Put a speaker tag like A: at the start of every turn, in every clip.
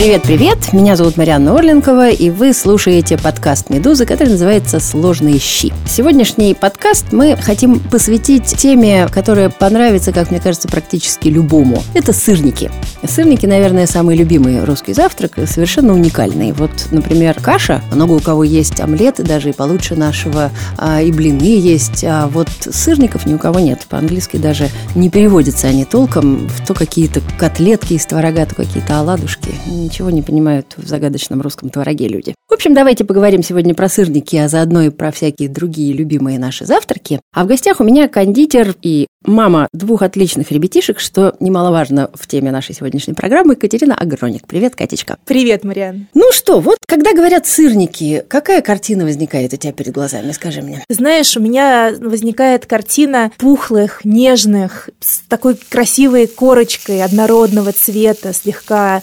A: Привет-привет, меня зовут Марьяна Орленкова, и вы слушаете подкаст «Медузы», который называется «Сложные щи». Сегодняшний подкаст мы хотим посвятить теме, которая понравится, как мне кажется, практически любому. Это сырники. Сырники, наверное, самый любимый русский завтрак, совершенно уникальный. Вот, например, каша, много у кого есть омлеты, даже и получше нашего, а, и блины есть, а вот сырников ни у кого нет. По-английски даже не переводятся они толком, в то какие-то котлетки из творога, то какие-то оладушки ничего не понимают в загадочном русском твороге люди. В общем, давайте поговорим сегодня про сырники, а заодно и про всякие другие любимые наши завтраки. А в гостях у меня кондитер и мама двух отличных ребятишек, что немаловажно в теме нашей сегодняшней программы, Катерина Агроник. Привет, Катечка.
B: Привет, Мариан.
A: Ну что, вот когда говорят сырники, какая картина возникает у тебя перед глазами, скажи мне?
B: Знаешь, у меня возникает картина пухлых, нежных, с такой красивой корочкой однородного цвета, слегка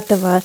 B: коричневатого,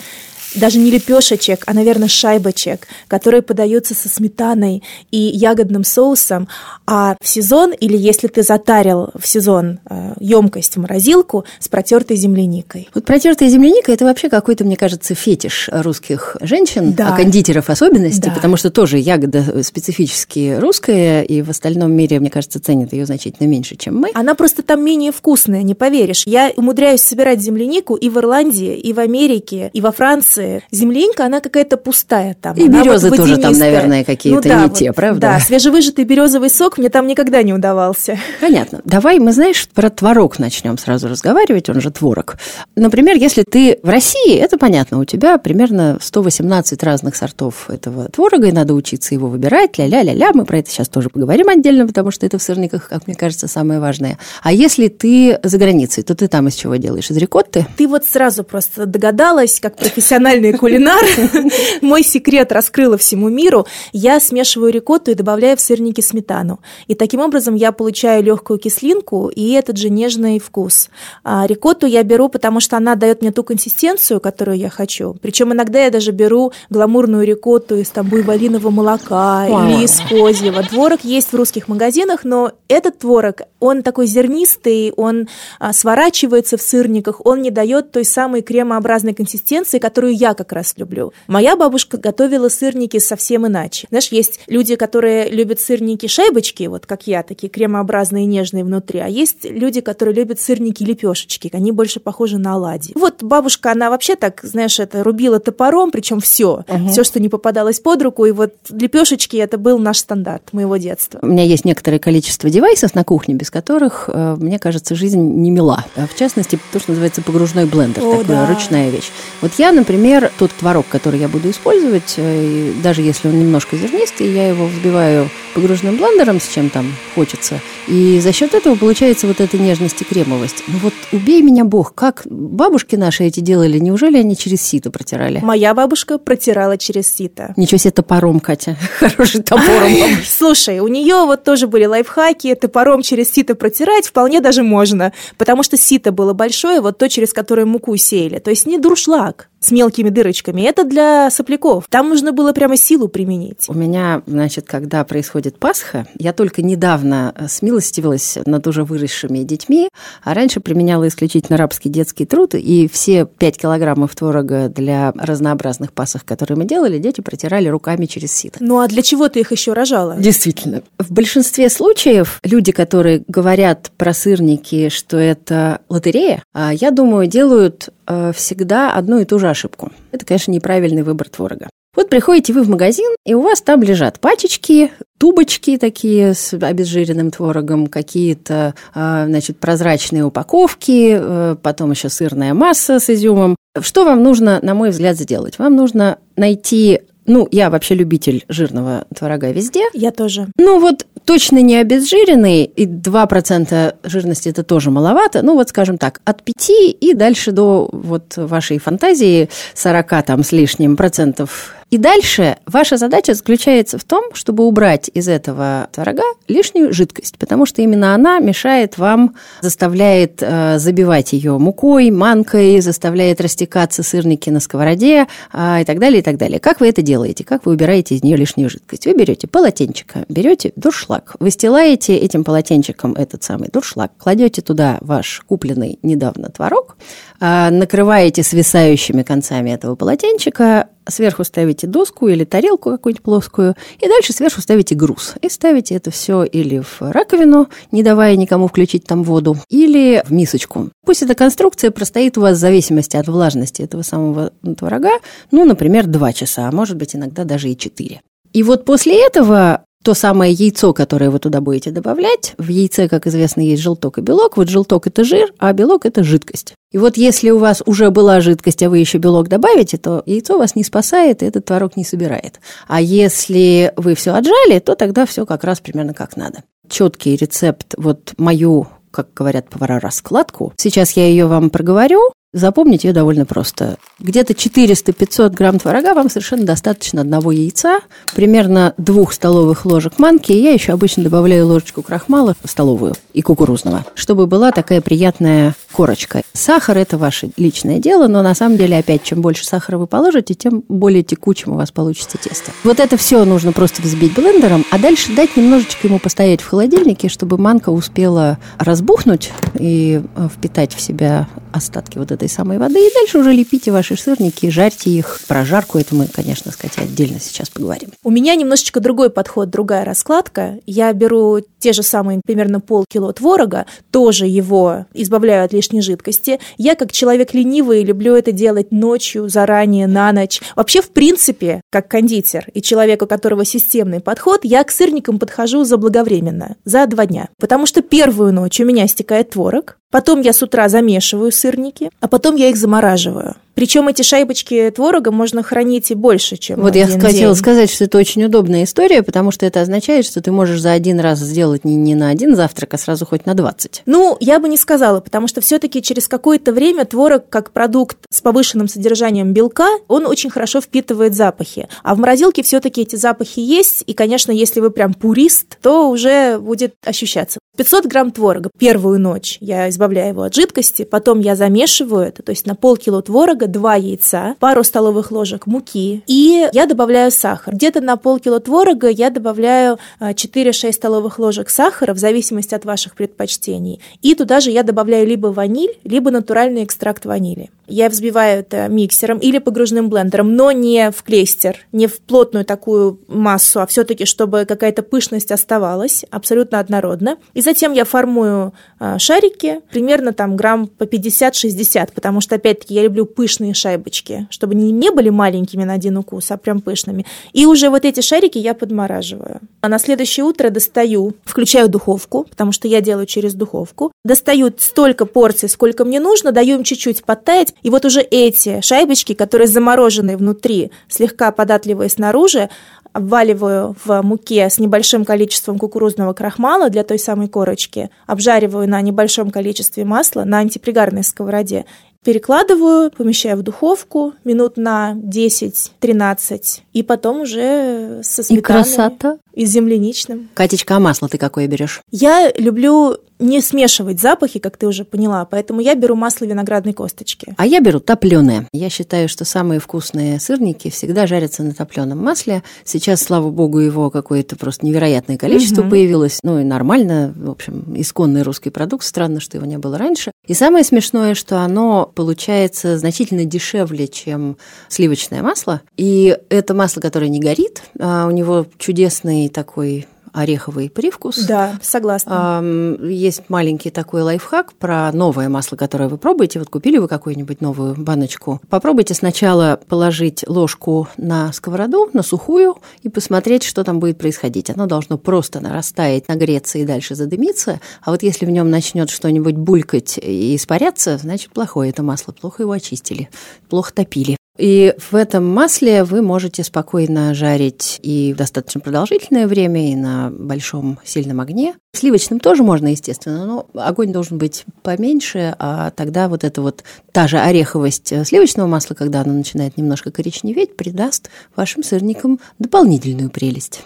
B: даже не лепешечек, а, наверное, шайбочек, которые подаются со сметаной и ягодным соусом. А в сезон, или если ты затарил в сезон э, емкость в морозилку с протертой земляникой.
A: Вот протертая земляника – это вообще какой-то, мне кажется, фетиш русских женщин, да. а кондитеров особенности, да. потому что тоже ягода специфически русская, и в остальном мире, мне кажется, ценят ее значительно меньше, чем мы.
B: Она просто там менее вкусная, не поверишь. Я умудряюсь собирать землянику и в Ирландии, и в Америке, и во Франции, Франции земляника, она какая-то пустая там.
A: И березы вот тоже там, наверное, какие-то ну, да, не вот, те, правда?
B: Да, свежевыжатый березовый сок мне там никогда не удавался.
A: Понятно. Давай мы, знаешь, про творог начнем сразу разговаривать, он же творог. Например, если ты в России, это понятно, у тебя примерно 118 разных сортов этого творога, и надо учиться его выбирать, ля-ля-ля-ля, мы про это сейчас тоже поговорим отдельно, потому что это в сырниках, как мне кажется, самое важное. А если ты за границей, то ты там из чего делаешь? Из рикотты?
B: Ты вот сразу просто догадалась, как профессиональный профессиональный кулинар, мой секрет раскрыла всему миру. Я смешиваю рикотту и добавляю в сырники сметану. И таким образом я получаю легкую кислинку и этот же нежный вкус. А рикотту я беру, потому что она дает мне ту консистенцию, которую я хочу. Причем иногда я даже беру гламурную рикотту из там буйволиного молока или из козьего. Творог есть в русских магазинах, но этот творог, он такой зернистый, он а, сворачивается в сырниках, он не дает той самой кремообразной консистенции, которую я как раз люблю. Моя бабушка готовила сырники совсем иначе. Знаешь, есть люди, которые любят сырники шайбочки, вот как я, такие кремообразные, нежные внутри, а есть люди, которые любят сырники лепешечки, они больше похожи на оладьи. Вот бабушка, она вообще так, знаешь, это рубила топором, причем все, угу. все, что не попадалось под руку, и вот лепешечки это был наш стандарт моего детства.
A: У меня есть некоторое количество девайсов на кухне, без которых, э, мне кажется, жизнь не мила. А в частности, то, что называется погружной блендер, О, такая да. ручная вещь. Вот я, например, Например, тот творог, который я буду использовать, э, даже если он немножко зернистый, я его взбиваю погруженным блендером, с чем там хочется. И за счет этого получается вот эта нежность и кремовость. Ну вот убей меня бог, как бабушки наши эти делали? Неужели они через сито протирали?
B: Моя бабушка протирала через сито.
A: Ничего себе топором, Катя. Хороший топором.
B: Слушай, у нее вот тоже были лайфхаки. Топором через сито протирать вполне даже можно. Потому что сито было большое, вот то, через которое муку сеяли. То есть не дуршлаг с мелкими дырочками. Это для сопляков. Там нужно было прямо силу применить.
A: У меня, значит, когда происходит Пасха, я только недавно э, смилостивилась над уже выросшими детьми, а раньше применяла исключительно рабский детский труд, и все 5 килограммов творога для разнообразных пасах, которые мы делали, дети протирали руками через сито.
B: Ну а для чего ты их еще рожала?
A: Действительно. В большинстве случаев люди, которые говорят про сырники, что это лотерея, а я думаю, делают всегда одну и ту же ошибку. Это, конечно, неправильный выбор творога. Вот приходите вы в магазин, и у вас там лежат пачечки, тубочки такие с обезжиренным творогом, какие-то, э, значит, прозрачные упаковки, э, потом еще сырная масса с изюмом. Что вам нужно, на мой взгляд, сделать? Вам нужно найти ну, я вообще любитель жирного творога везде.
B: Я тоже.
A: Ну, вот точно не обезжиренный, и 2% жирности это тоже маловато. Ну, вот скажем так, от 5 и дальше до вот вашей фантазии 40 там с лишним процентов И дальше ваша задача заключается в том, чтобы убрать из этого творога лишнюю жидкость, потому что именно она мешает вам, заставляет э, забивать ее мукой, манкой, заставляет растекаться сырники на сковороде э, и так далее, и так далее. Как вы это делаете? Как вы убираете из нее лишнюю жидкость? Вы берете полотенчика, берете дуршлаг, выстилаете этим полотенчиком этот самый дуршлаг, кладете туда ваш купленный недавно творог, э, накрываете свисающими концами этого полотенчика, сверху ставите доску или тарелку какую-нибудь плоскую, и дальше сверху ставите груз. И ставите это все или в раковину, не давая никому включить там воду, или в мисочку. Пусть эта конструкция простоит у вас в зависимости от влажности этого самого творога, ну, например, 2 часа, а может быть иногда даже и 4. И вот после этого то самое яйцо, которое вы туда будете добавлять. В яйце, как известно, есть желток и белок. Вот желток – это жир, а белок – это жидкость. И вот если у вас уже была жидкость, а вы еще белок добавите, то яйцо вас не спасает, и этот творог не собирает. А если вы все отжали, то тогда все как раз примерно как надо. Четкий рецепт, вот мою как говорят повара, раскладку. Сейчас я ее вам проговорю, Запомнить ее довольно просто. Где-то 400-500 грамм творога вам совершенно достаточно одного яйца, примерно двух столовых ложек манки. Я еще обычно добавляю ложечку крахмала столовую и кукурузного, чтобы была такая приятная корочка. Сахар – это ваше личное дело, но на самом деле, опять, чем больше сахара вы положите, тем более текучим у вас получится тесто. Вот это все нужно просто взбить блендером, а дальше дать немножечко ему постоять в холодильнике, чтобы манка успела разбухнуть и э, впитать в себя остатки вот этой самой воды, и дальше уже лепите ваши сырники, жарьте их. Про жарку это мы, конечно, сказать, отдельно сейчас поговорим.
B: У меня немножечко другой подход, другая раскладка. Я беру те же самые примерно полкило творога, тоже его избавляю от лишней жидкости. Я, как человек ленивый, люблю это делать ночью, заранее, на ночь. Вообще, в принципе, как кондитер и человек, у которого системный подход, я к сырникам подхожу заблаговременно, за два дня. Потому что первую ночь у меня стекает творог, Потом я с утра замешиваю сырники, а потом я их замораживаю. Причем эти шайбочки творога можно хранить и больше, чем
A: Вот я хотела
B: день.
A: сказать, что это очень удобная история, потому что это означает, что ты можешь за один раз сделать не, не на один завтрак, а сразу хоть на 20.
B: Ну, я бы не сказала, потому что все-таки через какое-то время творог, как продукт с повышенным содержанием белка, он очень хорошо впитывает запахи. А в морозилке все-таки эти запахи есть, и, конечно, если вы прям пурист, то уже будет ощущаться. 500 грамм творога первую ночь я избавляю его от жидкости, потом я замешиваю это, то есть на полкило творога 2 яйца, пару столовых ложек муки, и я добавляю сахар. Где-то на полкило творога я добавляю 4-6 а, столовых ложек сахара, в зависимости от ваших предпочтений. И туда же я добавляю либо ваниль, либо натуральный экстракт ванили. Я взбиваю это миксером или погружным блендером, но не в клейстер, не в плотную такую массу, а все-таки, чтобы какая-то пышность оставалась, абсолютно однородно. И затем я формую а, шарики, примерно там грамм по 50-60, потому что, опять-таки, я люблю пышные шайбочки, чтобы они не были маленькими на один укус, а прям пышными. И уже вот эти шарики я подмораживаю. А на следующее утро достаю, включаю духовку, потому что я делаю через духовку, достаю столько порций, сколько мне нужно, даю им чуть-чуть подтаять, и вот уже эти шайбочки, которые замороженные внутри, слегка податливые снаружи, обваливаю в муке с небольшим количеством кукурузного крахмала для той самой корочки, обжариваю на небольшом количестве масла на антипригарной сковороде Перекладываю, помещаю в духовку минут на 10-13, и потом уже со сметаной.
A: И красота.
B: И с земляничным.
A: Катечка, а масло ты какое берешь?
B: Я люблю не смешивать запахи, как ты уже поняла, поэтому я беру масло виноградной косточки.
A: А я беру топленое. Я считаю, что самые вкусные сырники всегда жарятся на топленом масле. Сейчас, слава богу, его какое-то просто невероятное количество угу. появилось. Ну и нормально, в общем, исконный русский продукт. Странно, что его не было раньше. И самое смешное, что оно получается значительно дешевле, чем сливочное масло. И это масло, которое не горит, а у него чудесный такой ореховый привкус.
B: Да, согласна.
A: Есть маленький такой лайфхак про новое масло, которое вы пробуете. Вот купили вы какую-нибудь новую баночку. Попробуйте сначала положить ложку на сковороду, на сухую, и посмотреть, что там будет происходить. Оно должно просто нарастать, нагреться и дальше задымиться. А вот если в нем начнет что-нибудь булькать и испаряться, значит, плохое это масло, плохо его очистили, плохо топили. И в этом масле вы можете спокойно жарить и достаточно продолжительное время, и на большом сильном огне. Сливочным тоже можно, естественно, но огонь должен быть поменьше, а тогда вот эта вот та же ореховость сливочного масла, когда оно начинает немножко коричневеть, придаст вашим сырникам дополнительную прелесть.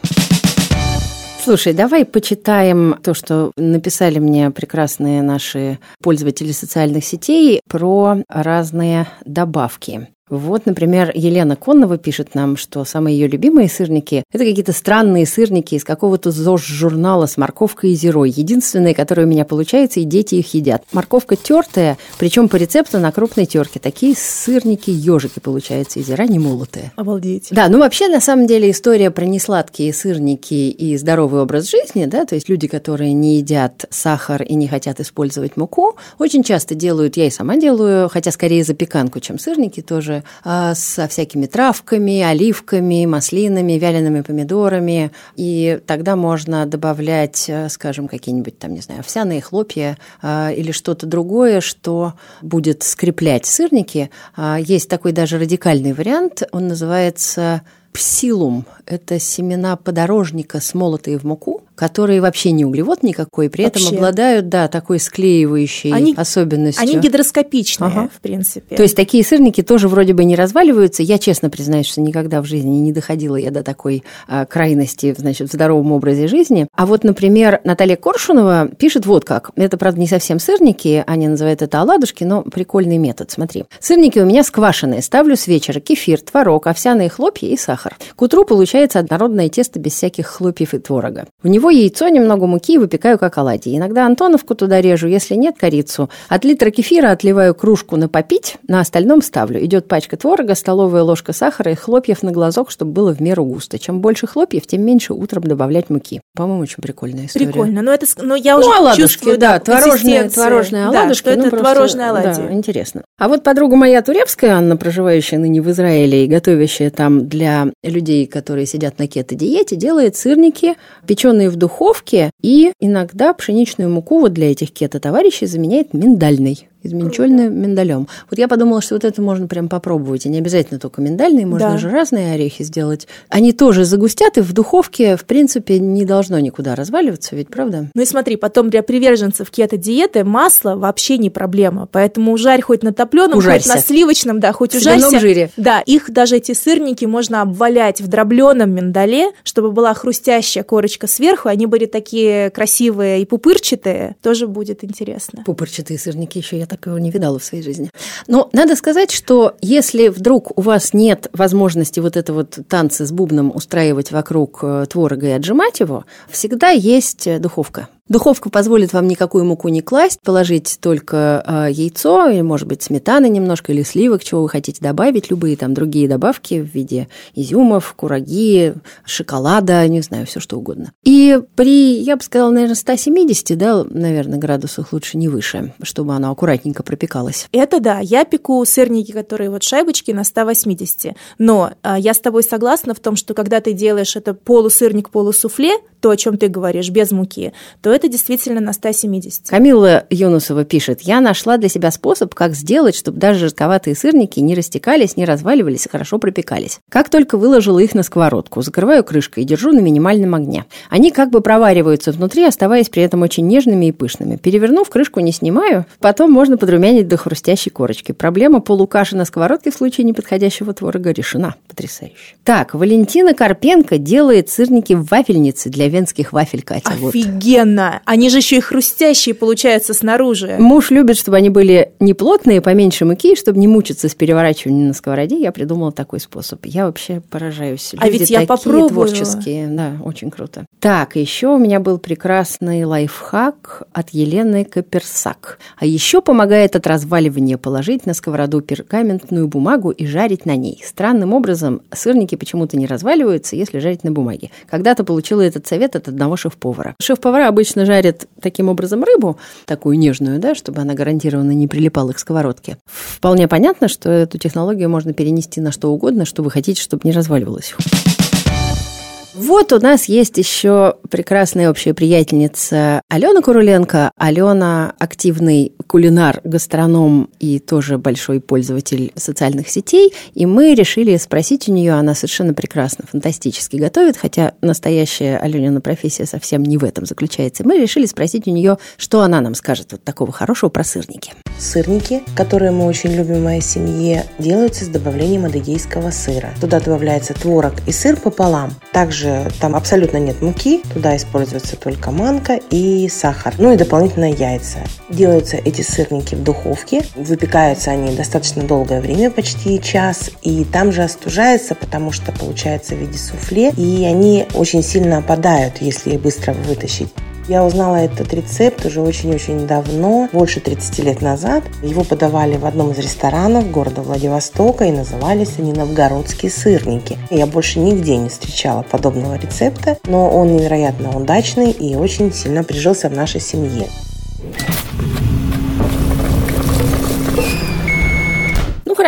A: Слушай, давай почитаем то, что написали мне прекрасные наши пользователи социальных сетей про разные добавки. Вот, например, Елена Коннова пишет нам, что самые ее любимые сырники – это какие-то странные сырники из какого-то ЗОЖ-журнала с морковкой и зерой. Единственные, которые у меня получаются, и дети их едят. Морковка тертая, причем по рецепту на крупной терке. Такие сырники-ежики получаются, и зера не молотые.
B: Обалдеть.
A: Да, ну вообще, на самом деле, история про несладкие сырники и здоровый образ жизни, да, то есть люди, которые не едят сахар и не хотят использовать муку, очень часто делают, я и сама делаю, хотя скорее запеканку, чем сырники тоже, тоже а, со всякими травками, оливками, маслинами, вялеными помидорами. И тогда можно добавлять, э, скажем, какие-нибудь там, не знаю, овсяные хлопья а, или что-то другое, что будет скреплять сырники. А, есть такой даже радикальный вариант, он называется псилум – это семена подорожника, смолотые в муку, которые вообще не углевод никакой, при вообще. этом обладают, да, такой склеивающей они, особенностью.
B: Они гидроскопичные, ага. в принципе.
A: То есть такие сырники тоже вроде бы не разваливаются. Я честно признаюсь, что никогда в жизни не доходила я до такой а, крайности, значит, в здоровом образе жизни. А вот, например, Наталья Коршунова пишет вот как. Это, правда, не совсем сырники, они называют это оладушки, но прикольный метод. Смотри. Сырники у меня сквашенные. Ставлю с вечера кефир, творог, овсяные хлопья и сахар. К утру получается однородное тесто без всяких хлопьев и творога. В него яйцо, немного муки и выпекаю как оладьи. Иногда Антоновку туда режу, если нет, корицу. От литра кефира отливаю кружку на попить, на остальном ставлю. Идет пачка творога, столовая ложка сахара и хлопьев на глазок, чтобы было в меру густо. Чем больше хлопьев, тем меньше утром добавлять муки. По-моему, очень прикольная история.
B: Прикольно, но это, но я уже
A: ну, оладушки,
B: чувствую,
A: да, творожные, творожные оладушки.
B: Да,
A: ну,
B: это
A: просто,
B: творожные оладьи.
A: Да, интересно. А вот подруга моя турецкая, Анна, проживающая ныне в Израиле и готовящая там для людей, которые сидят на кето-диете, делает сырники, печеные в духовке, и иногда пшеничную муку вот для этих кето-товарищей заменяет миндальной изменчольным миндалем. Вот я подумала, что вот это можно прям попробовать. И не обязательно только миндальные, можно да. же разные орехи сделать. Они тоже загустят, и в духовке, в принципе, не должно никуда разваливаться, ведь правда?
B: Ну и смотри, потом для приверженцев кето-диеты масло вообще не проблема. Поэтому жарь хоть на топленом, хоть на сливочном, да, хоть в ужарься.
A: жире.
B: Да, их даже эти сырники можно обвалять в дробленом миндале, чтобы была хрустящая корочка сверху, они были такие красивые и пупырчатые, тоже будет интересно.
A: Пупырчатые сырники еще я так такого не видала в своей жизни. Но надо сказать, что если вдруг у вас нет возможности вот это вот танцы с бубном устраивать вокруг э, творога и отжимать его, всегда есть э, духовка. Духовка позволит вам никакую муку не класть, положить только э, яйцо, или, может быть, сметаны немножко, или сливок, чего вы хотите добавить, любые там другие добавки в виде изюмов, кураги, шоколада, не знаю, все что угодно. И при, я бы сказала, наверное, 170, да, наверное, градусах лучше не выше, чтобы оно аккуратненько пропекалось.
B: Это да, я пеку сырники, которые вот шайбочки на 180, но э, я с тобой согласна в том, что когда ты делаешь это полусырник, полусуфле, то, о чем ты говоришь, без муки, то это действительно на 170.
A: Камилла Юнусова пишет, я нашла для себя способ, как сделать, чтобы даже жестковатые сырники не растекались, не разваливались, хорошо пропекались. Как только выложила их на сковородку, закрываю крышкой и держу на минимальном огне. Они как бы провариваются внутри, оставаясь при этом очень нежными и пышными. Перевернув, крышку не снимаю, потом можно подрумянить до хрустящей корочки. Проблема полукаши на сковородке в случае неподходящего творога решена. Потрясающе. Так, Валентина Карпенко делает сырники в вафельнице для венских вафель, Катя.
B: Офигенно! Вот. Они же еще и хрустящие получаются снаружи.
A: Муж любит, чтобы они были не плотные, поменьше муки, чтобы не мучиться с переворачиванием на сковороде. Я придумала такой способ. Я вообще поражаюсь.
B: А Люди ведь я попробую.
A: творческие. Да, очень круто. Так, еще у меня был прекрасный лайфхак от Елены Каперсак. А еще помогает от разваливания положить на сковороду пергаментную бумагу и жарить на ней. Странным образом сырники почему-то не разваливаются, если жарить на бумаге. Когда-то получила этот совет от одного шеф-повара. Шеф-повара обычно жарят таким образом рыбу, такую нежную, да, чтобы она гарантированно не прилипала к сковородке. Вполне понятно, что эту технологию можно перенести на что угодно, что вы хотите, чтобы не разваливалось. Вот у нас есть еще прекрасная общая приятельница Алена Куруленко. Алена активный кулинар, гастроном и тоже большой пользователь социальных сетей. И мы решили спросить у нее, она совершенно прекрасно, фантастически готовит, хотя настоящая Аленина профессия совсем не в этом заключается. Мы решили спросить у нее, что она нам скажет вот такого хорошего про сырники.
C: Сырники, которые мы очень любим в моей семье, делаются с добавлением адыгейского сыра. Туда добавляется творог и сыр пополам. Также также там абсолютно нет муки, туда используется только манка и сахар, ну и дополнительно яйца. Делаются эти сырники в духовке, выпекаются они достаточно долгое время, почти час, и там же остужается, потому что получается в виде суфле, и они очень сильно опадают, если их быстро вытащить. Я узнала этот рецепт уже очень-очень давно, больше 30 лет назад. Его подавали в одном из ресторанов города Владивостока и назывались они новгородские сырники. Я больше нигде не встречала подобного рецепта, но он невероятно удачный и очень сильно прижился в нашей семье.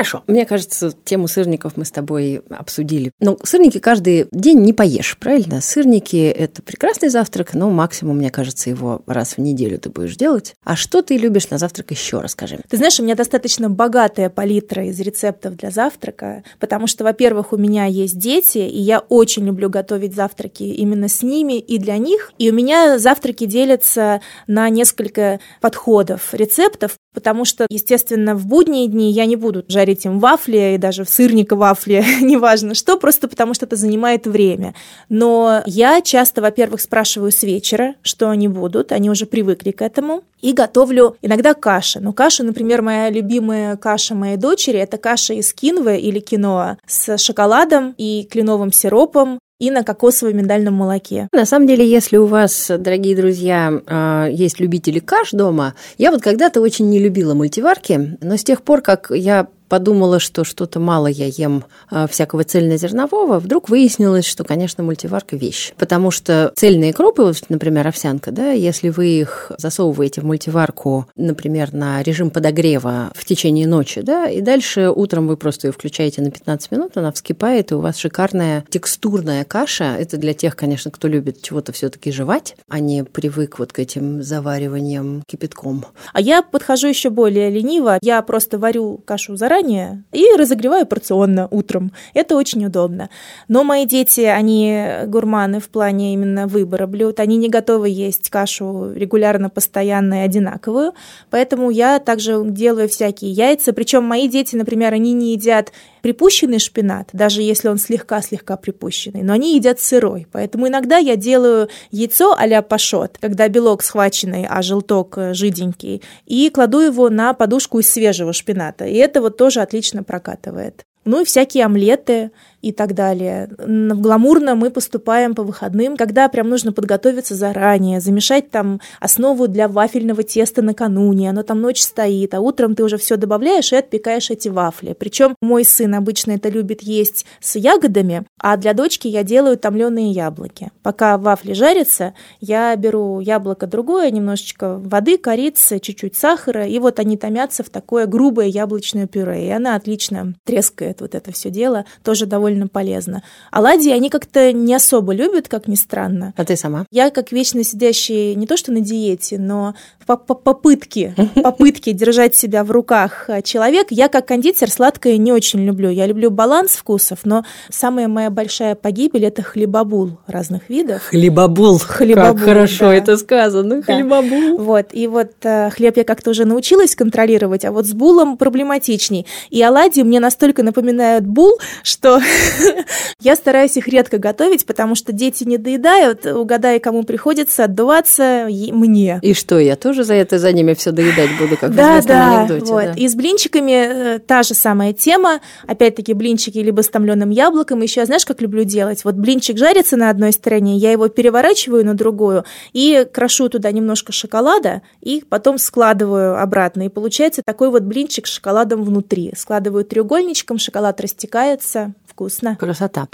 A: Хорошо. Мне кажется, тему сырников мы с тобой обсудили. Но сырники каждый день не поешь, правильно? Сырники – это прекрасный завтрак, но максимум, мне кажется, его раз в неделю ты будешь делать. А что ты любишь на завтрак еще, расскажи.
B: Ты знаешь, у меня достаточно богатая палитра из рецептов для завтрака, потому что, во-первых, у меня есть дети, и я очень люблю готовить завтраки именно с ними и для них. И у меня завтраки делятся на несколько подходов, рецептов, потому что, естественно, в будние дни я не буду жарить им вафли и даже в сырника вафли, неважно что, просто потому что это занимает время. Но я часто, во-первых, спрашиваю с вечера, что они будут, они уже привыкли к этому, и готовлю иногда каши. Ну, каша, например, моя любимая каша моей дочери, это каша из кинвы или киноа с шоколадом и кленовым сиропом, и на кокосово-миндальном молоке.
A: На самом деле, если у вас, дорогие друзья, а, есть любители каш дома, я вот когда-то очень не любила мультиварки, но с тех пор, как я подумала, что что-то мало я ем а, всякого цельнозернового, вдруг выяснилось, что, конечно, мультиварка вещь. Потому что цельные крупы, вот, например, овсянка, да, если вы их засовываете в мультиварку, например, на режим подогрева в течение ночи, да, и дальше утром вы просто ее включаете на 15 минут, она вскипает, и у вас шикарная текстурная каша. Это для тех, конечно, кто любит чего-то все-таки жевать, а не привык вот к этим завариваниям кипятком.
B: А я подхожу еще более лениво. Я просто варю кашу заранее, заранее и разогреваю порционно утром. Это очень удобно. Но мои дети, они гурманы в плане именно выбора блюд. Они не готовы есть кашу регулярно, постоянно и одинаковую. Поэтому я также делаю всякие яйца. Причем мои дети, например, они не едят припущенный шпинат, даже если он слегка-слегка припущенный, но они едят сырой. Поэтому иногда я делаю яйцо а-ля пашот, когда белок схваченный, а желток э, жиденький, и кладу его на подушку из свежего шпината. И это вот тоже отлично прокатывает. Ну и всякие омлеты и так далее. В гламурно мы поступаем по выходным, когда прям нужно подготовиться заранее, замешать там основу для вафельного теста накануне, оно там ночь стоит, а утром ты уже все добавляешь и отпекаешь эти вафли. Причем мой сын обычно это любит есть с ягодами, а для дочки я делаю томленые яблоки. Пока вафли жарятся, я беру яблоко другое, немножечко воды, корицы, чуть-чуть сахара, и вот они томятся в такое грубое яблочное пюре, и она отлично трескает вот это все дело, тоже довольно довольно полезно. Оладьи они как-то не особо любят, как ни странно.
A: А ты сама?
B: Я, как вечно сидящий не то что на диете, но по попытки, попытки держать себя в руках человек, я как кондитер сладкое не очень люблю. Я люблю баланс вкусов, но самая моя большая погибель – это хлебобул разных видов.
A: Хлебобул. Хлебобул. Как хорошо да. это сказано. Да. Хлебобул.
B: Вот. И вот э, хлеб я как-то уже научилась контролировать, а вот с булом проблематичней. И оладьи мне настолько напоминают бул, что Я стараюсь их редко готовить, потому что дети не доедают, угадай, кому приходится отдуваться мне.
A: И что, я тоже за это за ними все доедать буду, как
B: да, в да, анекдоте? Вот. Да, И с блинчиками э, та же самая тема. Опять-таки блинчики либо с томленым яблоком. Еще знаешь, как люблю делать? Вот блинчик жарится на одной стороне, я его переворачиваю на другую и крошу туда немножко шоколада и потом складываю обратно. И получается такой вот блинчик с шоколадом внутри. Складываю треугольничком, шоколад растекается, вкусно.
A: Красота.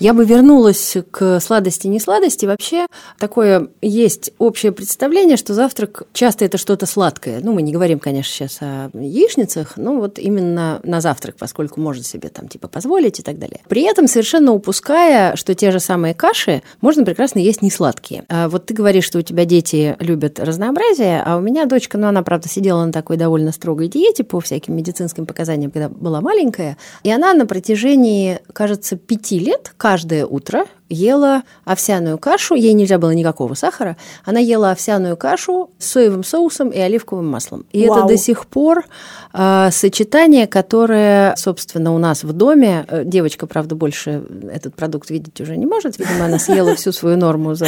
A: Я бы вернулась к сладости не сладости. Вообще такое есть общее представление, что завтрак часто это что-то сладкое. Ну, мы не говорим, конечно, сейчас о яичницах, но вот именно на завтрак, поскольку можно себе там типа позволить и так далее. При этом совершенно упуская, что те же самые каши можно прекрасно есть не сладкие. А вот ты говоришь, что у тебя дети любят разнообразие, а у меня дочка, ну, она, правда, сидела на такой довольно строгой диете по всяким медицинским показаниям, когда была маленькая, и она на протяжении, кажется, пяти лет каждое утро ела овсяную кашу, ей нельзя было никакого сахара, она ела овсяную кашу с соевым соусом и оливковым маслом. И Вау. это до сих пор э, сочетание, которое, собственно, у нас в доме, э, девочка, правда, больше этот продукт видеть уже не может, видимо, она съела всю свою норму за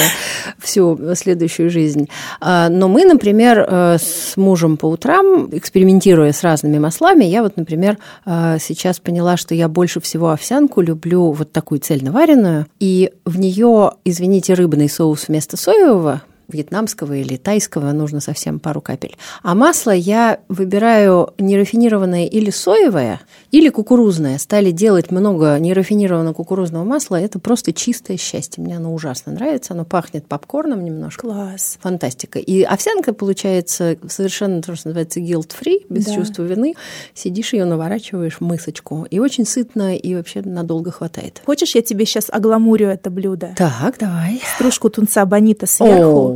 A: всю следующую жизнь. Э, но мы, например, э, с мужем по утрам, экспериментируя с разными маслами, я вот, например, э, сейчас поняла, что я больше всего овсянку люблю вот такую цельноваренную, и в нее, извините, рыбный соус вместо соевого, вьетнамского или тайского нужно совсем пару капель. А масло я выбираю нерафинированное или соевое, или кукурузное. Стали делать много нерафинированного кукурузного масла. Это просто чистое счастье. Мне оно ужасно нравится. Оно пахнет попкорном немножко.
B: Класс.
A: Фантастика. И овсянка получается совершенно то, что называется guilt-free, без да. чувства вины. Сидишь ее наворачиваешь в мысочку. И очень сытно, и вообще надолго хватает.
B: Хочешь, я тебе сейчас огламурю это блюдо?
A: Так, давай.
B: Стружку тунца бонита сверху.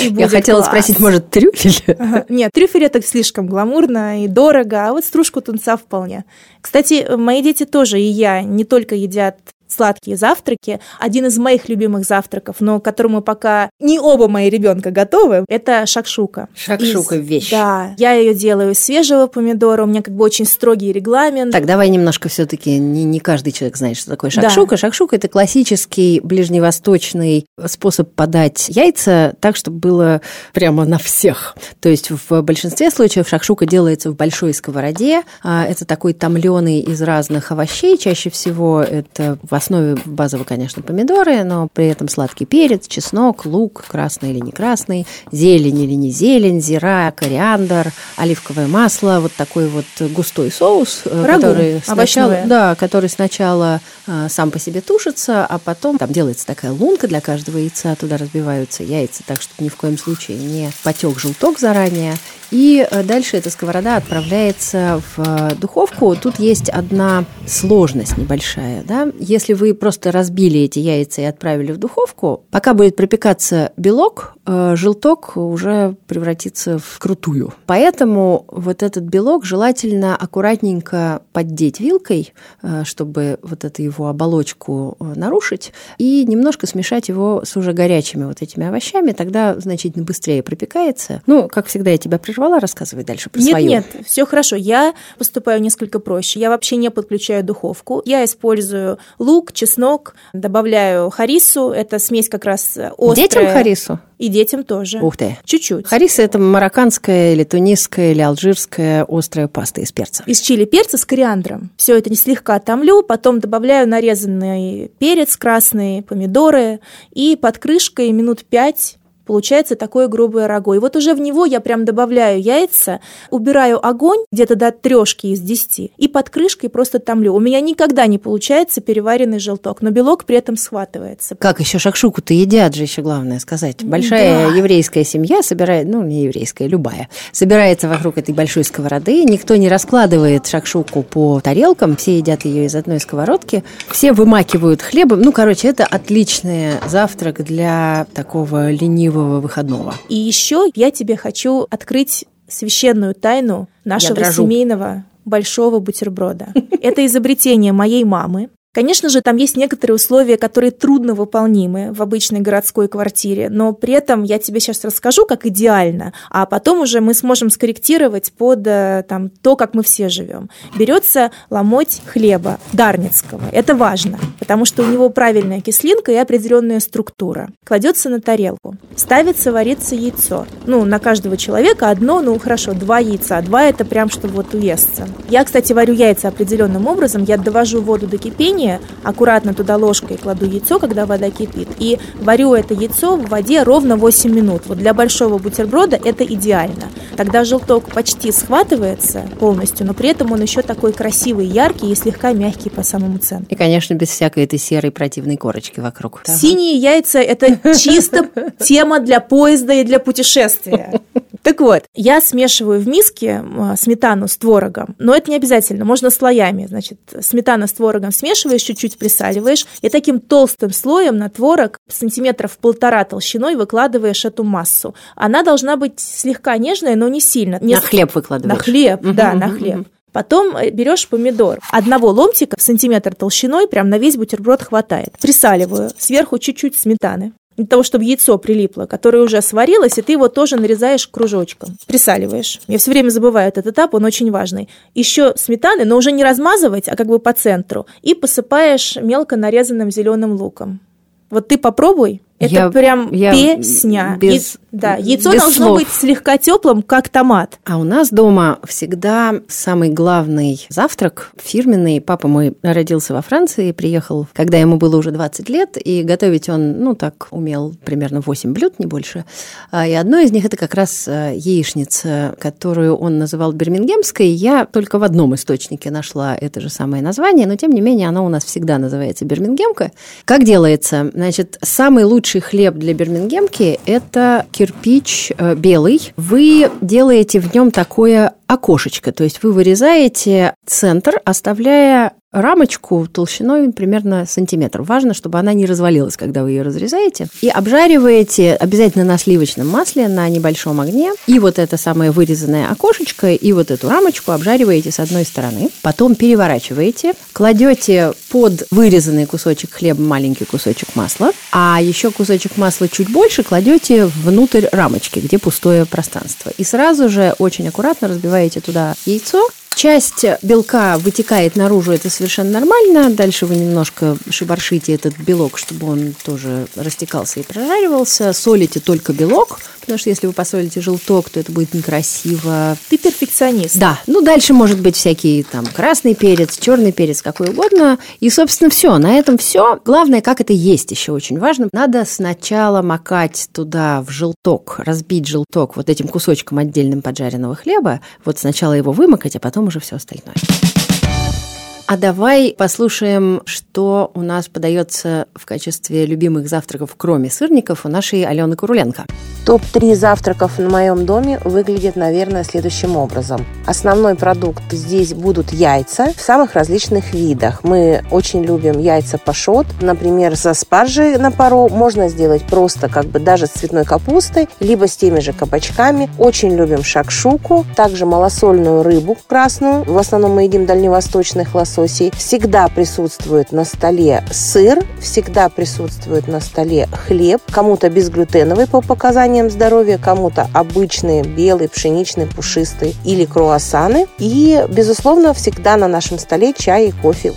A: Я хотела класс. спросить, может, трюфель?
B: Ага. Нет, трюфель это слишком гламурно и дорого, а вот стружку тунца вполне. Кстати, мои дети тоже и я не только едят сладкие завтраки. Один из моих любимых завтраков, но к которому пока не оба мои ребенка готовы, это шакшука.
A: Шакшука из... вещь.
B: Да, я ее делаю из свежего помидора, у меня как бы очень строгий регламент.
A: Так, давай немножко все-таки не, не каждый человек знает, что такое шакшука. Да. Шакшука это классический ближневосточный способ подать яйца так, чтобы было прямо на всех. То есть в большинстве случаев шакшука делается в большой сковороде. А, это такой томленый из разных овощей. Чаще всего это в основе базово, конечно, помидоры, но при этом сладкий перец, чеснок, лук, красный или не красный, зелень или не зелень, зира, кориандр, оливковое масло, вот такой вот густой соус,
B: э, Рагу, который сначала,
A: да, который сначала э, сам по себе тушится, а потом там делается такая лунка для каждого яйца, туда разбиваются яйца, так что ни в коем случае не потек желток заранее. И э, дальше эта сковорода отправляется в э, духовку. Тут есть одна сложность небольшая. Да? Если вы просто разбили эти яйца и отправили в духовку, пока будет пропекаться белок, желток уже превратится в крутую. Поэтому вот этот белок желательно аккуратненько поддеть вилкой, чтобы вот эту его оболочку нарушить, и немножко смешать его с уже горячими вот этими овощами, тогда значительно быстрее пропекается. Ну, как всегда, я тебя прервала прервала, рассказывай дальше про
B: нет,
A: свою.
B: Нет, нет, все хорошо. Я поступаю несколько проще. Я вообще не подключаю духовку. Я использую лук, чеснок, добавляю харису. Это смесь как раз острая.
A: Детям харису?
B: И детям тоже.
A: Ух ты.
B: Чуть-чуть.
A: Хариса – это марокканская или тунисская или алжирская острая паста из перца.
B: Из чили перца с кориандром. Все это не слегка томлю, потом добавляю нарезанный перец красный, помидоры и под крышкой минут пять Получается такое грубое рагу. И вот уже в него я прям добавляю яйца, убираю огонь где-то до трешки из десяти и под крышкой просто томлю. У меня никогда не получается переваренный желток, но белок при этом схватывается.
A: Как еще шакшуку-то едят же еще главное сказать. Большая да. еврейская семья собирает, ну не еврейская, любая, собирается вокруг этой большой сковороды. Никто не раскладывает шакшуку по тарелкам, все едят ее из одной сковородки, все вымакивают хлебом. Ну, короче, это отличный завтрак для такого ленивого ленивого выходного.
B: И еще я тебе хочу открыть священную тайну нашего семейного большого бутерброда. Это изобретение моей мамы. Конечно же, там есть некоторые условия, которые трудно выполнимы в обычной городской квартире, но при этом я тебе сейчас расскажу, как идеально, а потом уже мы сможем скорректировать под э, там, то, как мы все живем. Берется ломоть хлеба дарницкого, это важно. Потому что у него правильная кислинка и определенная структура. Кладется на тарелку. Ставится вариться яйцо. Ну, на каждого человека одно, ну хорошо, два яйца. Два это прям, чтобы вот уестся. Я, кстати, варю яйца определенным образом. Я довожу воду до кипения, аккуратно туда ложкой кладу яйцо, когда вода кипит, и варю это яйцо в воде ровно 8 минут. Вот для большого бутерброда это идеально. Тогда желток почти схватывается полностью, но при этом он еще такой красивый, яркий и слегка мягкий по самому центру.
A: И, конечно, без всякой этой серой противной корочки вокруг.
B: Синие яйца – это чисто тема для поезда и для путешествия. Так вот, я смешиваю в миске сметану с творогом, но это не обязательно, можно слоями. Значит, сметана с творогом смешиваешь, чуть-чуть присаливаешь, и таким толстым слоем на творог сантиметров полтора толщиной выкладываешь эту массу. Она должна быть слегка нежная, но не сильно.
A: На хлеб выкладываешь?
B: На хлеб, да, на хлеб. Потом э, берешь помидор. Одного ломтика сантиметр толщиной прям на весь бутерброд хватает. Присаливаю. Сверху чуть-чуть сметаны для того, чтобы яйцо прилипло, которое уже сварилось, и ты его тоже нарезаешь кружочком, присаливаешь. Я все время забываю этот этап, он очень важный. Еще сметаны, но уже не размазывать, а как бы по центру, и посыпаешь мелко нарезанным зеленым луком. Вот ты попробуй, это я, прям я песня.
A: Без,
B: Я, да, яйцо без должно слов. быть слегка теплым, как томат.
A: А у нас дома всегда самый главный завтрак фирменный. Папа мой родился во Франции, приехал, когда ему было уже 20 лет, и готовить он, ну, так, умел примерно 8 блюд, не больше. А, и одно из них это как раз э, яичница, которую он называл бирмингемской. Я только в одном источнике нашла это же самое название, но тем не менее оно у нас всегда называется бирмингемка. Как делается? Значит, самый лучший лучший хлеб для бирмингемки – это кирпич э, белый. Вы делаете в нем такое окошечко, то есть вы вырезаете центр, оставляя рамочку толщиной примерно сантиметр. Важно, чтобы она не развалилась, когда вы ее разрезаете. И обжариваете обязательно на сливочном масле на небольшом огне. И вот это самое вырезанное окошечко, и вот эту рамочку обжариваете с одной стороны. Потом переворачиваете, кладете под вырезанный кусочек хлеба маленький кусочек масла, а еще кусочек масла чуть больше кладете внутрь рамочки, где пустое пространство. И сразу же очень аккуратно разбиваете туда яйцо, Часть белка вытекает наружу, это совершенно нормально. Дальше вы немножко шибаршите этот белок, чтобы он тоже растекался и прожаривался. Солите только белок, потому что если вы посолите желток, то это будет некрасиво.
B: Ты перфекционист.
A: Да. Ну, дальше может быть всякие там красный перец, черный перец, какой угодно. И, собственно, все. На этом все. Главное, как это есть еще очень важно. Надо сначала макать туда в желток, разбить желток вот этим кусочком отдельным поджаренного хлеба. Вот сначала его вымокать, а потом потом уже все остальное. А давай послушаем, что у нас подается в качестве любимых завтраков, кроме сырников, у нашей Алены Куруленко.
C: Топ-3 завтраков в моем доме выглядит, наверное, следующим образом. Основной продукт здесь будут яйца в самых различных видах. Мы очень любим яйца пашот, например, со спаржей на пару. Можно сделать просто как бы даже с цветной капустой, либо с теми же кабачками. Очень любим шакшуку, также малосольную рыбу красную. В основном мы едим дальневосточных лососей. Всегда присутствует на столе сыр, всегда присутствует на столе хлеб, кому-то безглютеновый по показаниям здоровья, кому-то обычные белые, пшеничные, пушистые или круассаны. И, безусловно, всегда на нашем столе чай и кофе.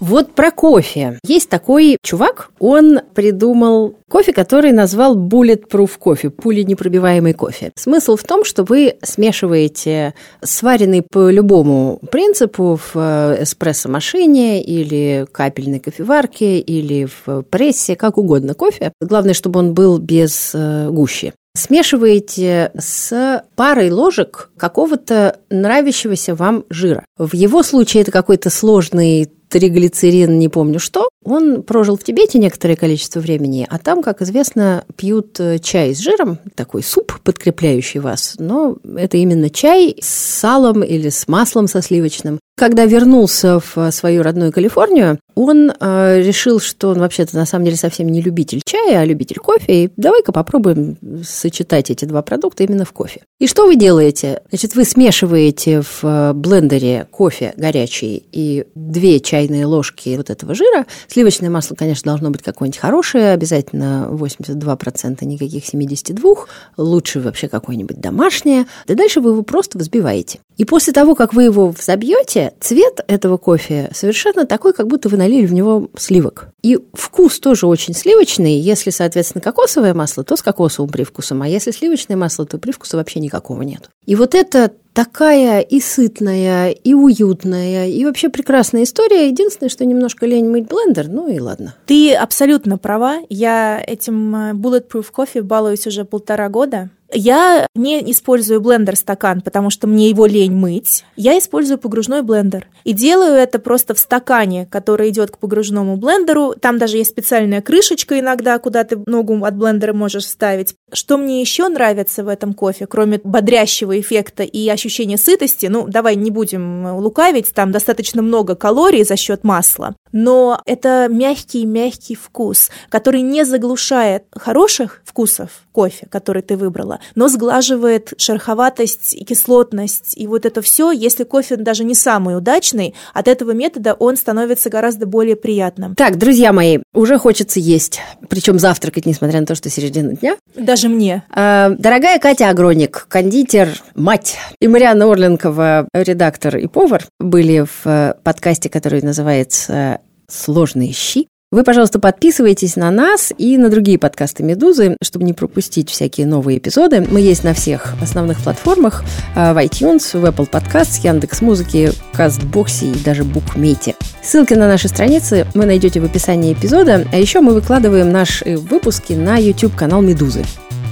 A: Вот про кофе. Есть такой чувак, он придумал кофе, который назвал Bulletproof кофе, пуленепробиваемый кофе. Смысл в том, что вы смешиваете сваренный по любому принципу в э, эспрессо-машине или капельной кофеварке или в прессе, как угодно кофе. Главное, чтобы он был без э, гущи смешиваете с парой ложек какого-то нравящегося вам жира. В его случае это какой-то сложный триглицерин, не помню что. Он прожил в Тибете некоторое количество времени, а там, как известно, пьют э, чай с жиром, такой суп, подкрепляющий вас, но это именно чай с салом или с маслом со сливочным. Когда вернулся в свою родную Калифорнию, он э, решил, что он вообще-то на самом деле совсем не любитель чая, а любитель кофе. И давай-ка попробуем сочетать эти два продукта именно в кофе. И что вы делаете? Значит, вы смешиваете в э, блендере кофе горячий и две чайные чайные ложки вот этого жира. Сливочное масло, конечно, должно быть какое-нибудь хорошее, обязательно 82%, никаких 72, лучше вообще какое-нибудь домашнее. И дальше вы его просто взбиваете. И после того, как вы его взобьете, цвет этого кофе совершенно такой, как будто вы налили в него сливок. И вкус тоже очень сливочный. Если, соответственно, кокосовое масло, то с кокосовым привкусом. А если сливочное масло, то привкуса вообще никакого нет. И вот это такая и сытная, и уютная, и вообще прекрасная история. Единственное, что немножко лень мыть блендер, ну и ладно.
B: Ты абсолютно права. Я этим э, Bulletproof кофе балуюсь уже полтора года. Я не использую блендер-стакан, потому что мне его лень мыть. Я использую погружной блендер. И делаю это просто в стакане, который идет к погружному блендеру. Там даже есть специальная крышечка иногда, куда ты ногу от блендера можешь вставить. Что мне еще нравится в этом кофе, кроме бодрящего эффекта и ощущения сытости, ну, давай не будем лукавить, там достаточно много калорий за счет масла, но это мягкий-мягкий вкус, который не заглушает хороших вкусов кофе, который ты выбрала, но сглаживает шероховатость и кислотность. И вот это все, если кофе даже не самый удачный, от этого метода он становится гораздо более приятным.
A: Так, друзья мои, уже хочется есть, причем завтракать, несмотря на то, что середина дня.
B: Даже мне.
A: А, дорогая Катя Агроник, кондитер, мать, и Марианна Орленкова, редактор и повар, были в э, подкасте, который называется «Сложные щи». Вы, пожалуйста, подписывайтесь на нас и на другие подкасты «Медузы», чтобы не пропустить всякие новые эпизоды. Мы есть на всех основных платформах, э, в iTunes, в Apple Podcasts, Яндекс.Музыке, Кастбоксе и даже Букмете. Ссылки на наши страницы вы найдете в описании эпизода, а еще мы выкладываем наши выпуски на YouTube-канал «Медузы».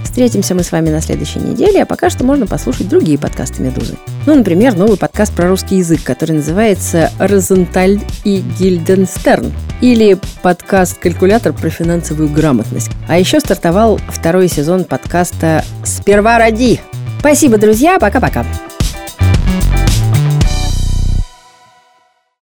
A: Встретимся мы с вами на следующей неделе, а пока что можно послушать другие подкасты «Медузы». Ну, например, новый подкаст про русский язык, который называется «Розенталь и Гильденстерн» или подкаст «Калькулятор про финансовую грамотность». А еще стартовал второй сезон подкаста «Сперва ради». Спасибо, друзья, пока-пока.